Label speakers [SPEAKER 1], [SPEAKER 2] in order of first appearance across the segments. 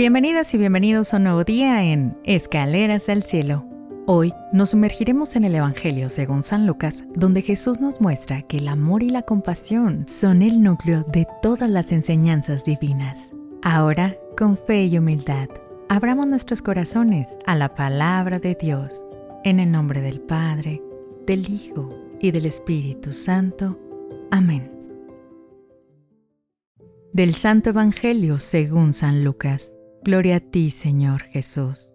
[SPEAKER 1] Bienvenidas y bienvenidos a un nuevo día en Escaleras al Cielo. Hoy nos sumergiremos en el Evangelio según San Lucas, donde Jesús nos muestra que el amor y la compasión son el núcleo de todas las enseñanzas divinas. Ahora, con fe y humildad, abramos nuestros corazones a la palabra de Dios, en el nombre del Padre, del Hijo y del Espíritu Santo. Amén. Del Santo Evangelio según San Lucas. Gloria a ti, Señor Jesús.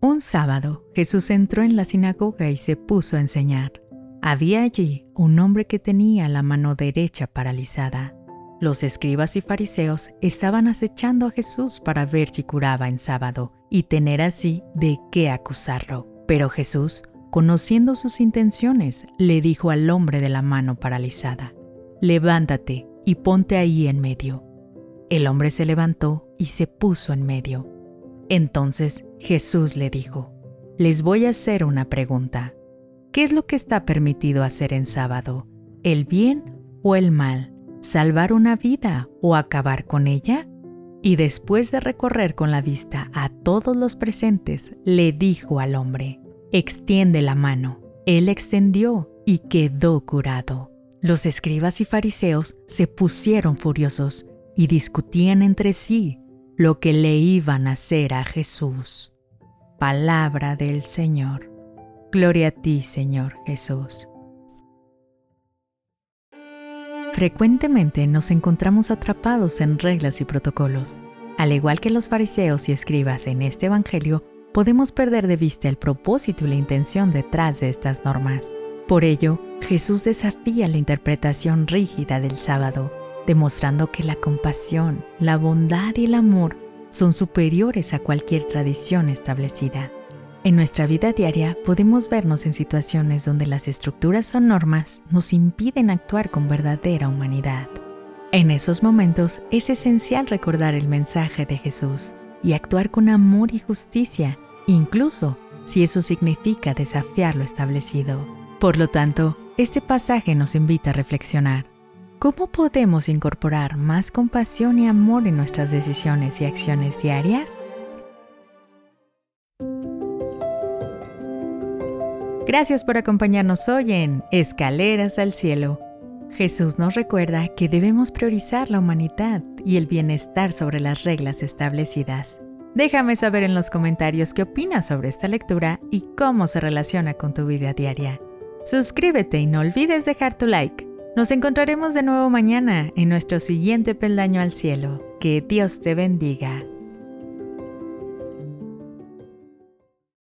[SPEAKER 1] Un sábado Jesús entró en la sinagoga y se puso a enseñar. Había allí un hombre que tenía la mano derecha paralizada. Los escribas y fariseos estaban acechando a Jesús para ver si curaba en sábado y tener así de qué acusarlo. Pero Jesús, conociendo sus intenciones, le dijo al hombre de la mano paralizada, Levántate y ponte ahí en medio. El hombre se levantó y se puso en medio. Entonces Jesús le dijo, Les voy a hacer una pregunta. ¿Qué es lo que está permitido hacer en sábado? ¿El bien o el mal? ¿Salvar una vida o acabar con ella? Y después de recorrer con la vista a todos los presentes, le dijo al hombre, Extiende la mano. Él extendió y quedó curado. Los escribas y fariseos se pusieron furiosos y discutían entre sí lo que le iban a hacer a Jesús. Palabra del Señor. Gloria a ti, Señor Jesús. Frecuentemente nos encontramos atrapados en reglas y protocolos. Al igual que los fariseos y escribas en este Evangelio, podemos perder de vista el propósito y la intención detrás de estas normas. Por ello, Jesús desafía la interpretación rígida del sábado demostrando que la compasión, la bondad y el amor son superiores a cualquier tradición establecida. En nuestra vida diaria podemos vernos en situaciones donde las estructuras o normas nos impiden actuar con verdadera humanidad. En esos momentos es esencial recordar el mensaje de Jesús y actuar con amor y justicia, incluso si eso significa desafiar lo establecido. Por lo tanto, este pasaje nos invita a reflexionar. ¿Cómo podemos incorporar más compasión y amor en nuestras decisiones y acciones diarias? Gracias por acompañarnos hoy en Escaleras al Cielo. Jesús nos recuerda que debemos priorizar la humanidad y el bienestar sobre las reglas establecidas. Déjame saber en los comentarios qué opinas sobre esta lectura y cómo se relaciona con tu vida diaria. Suscríbete y no olvides dejar tu like. Nos encontraremos de nuevo mañana en nuestro siguiente peldaño al cielo. Que Dios te bendiga.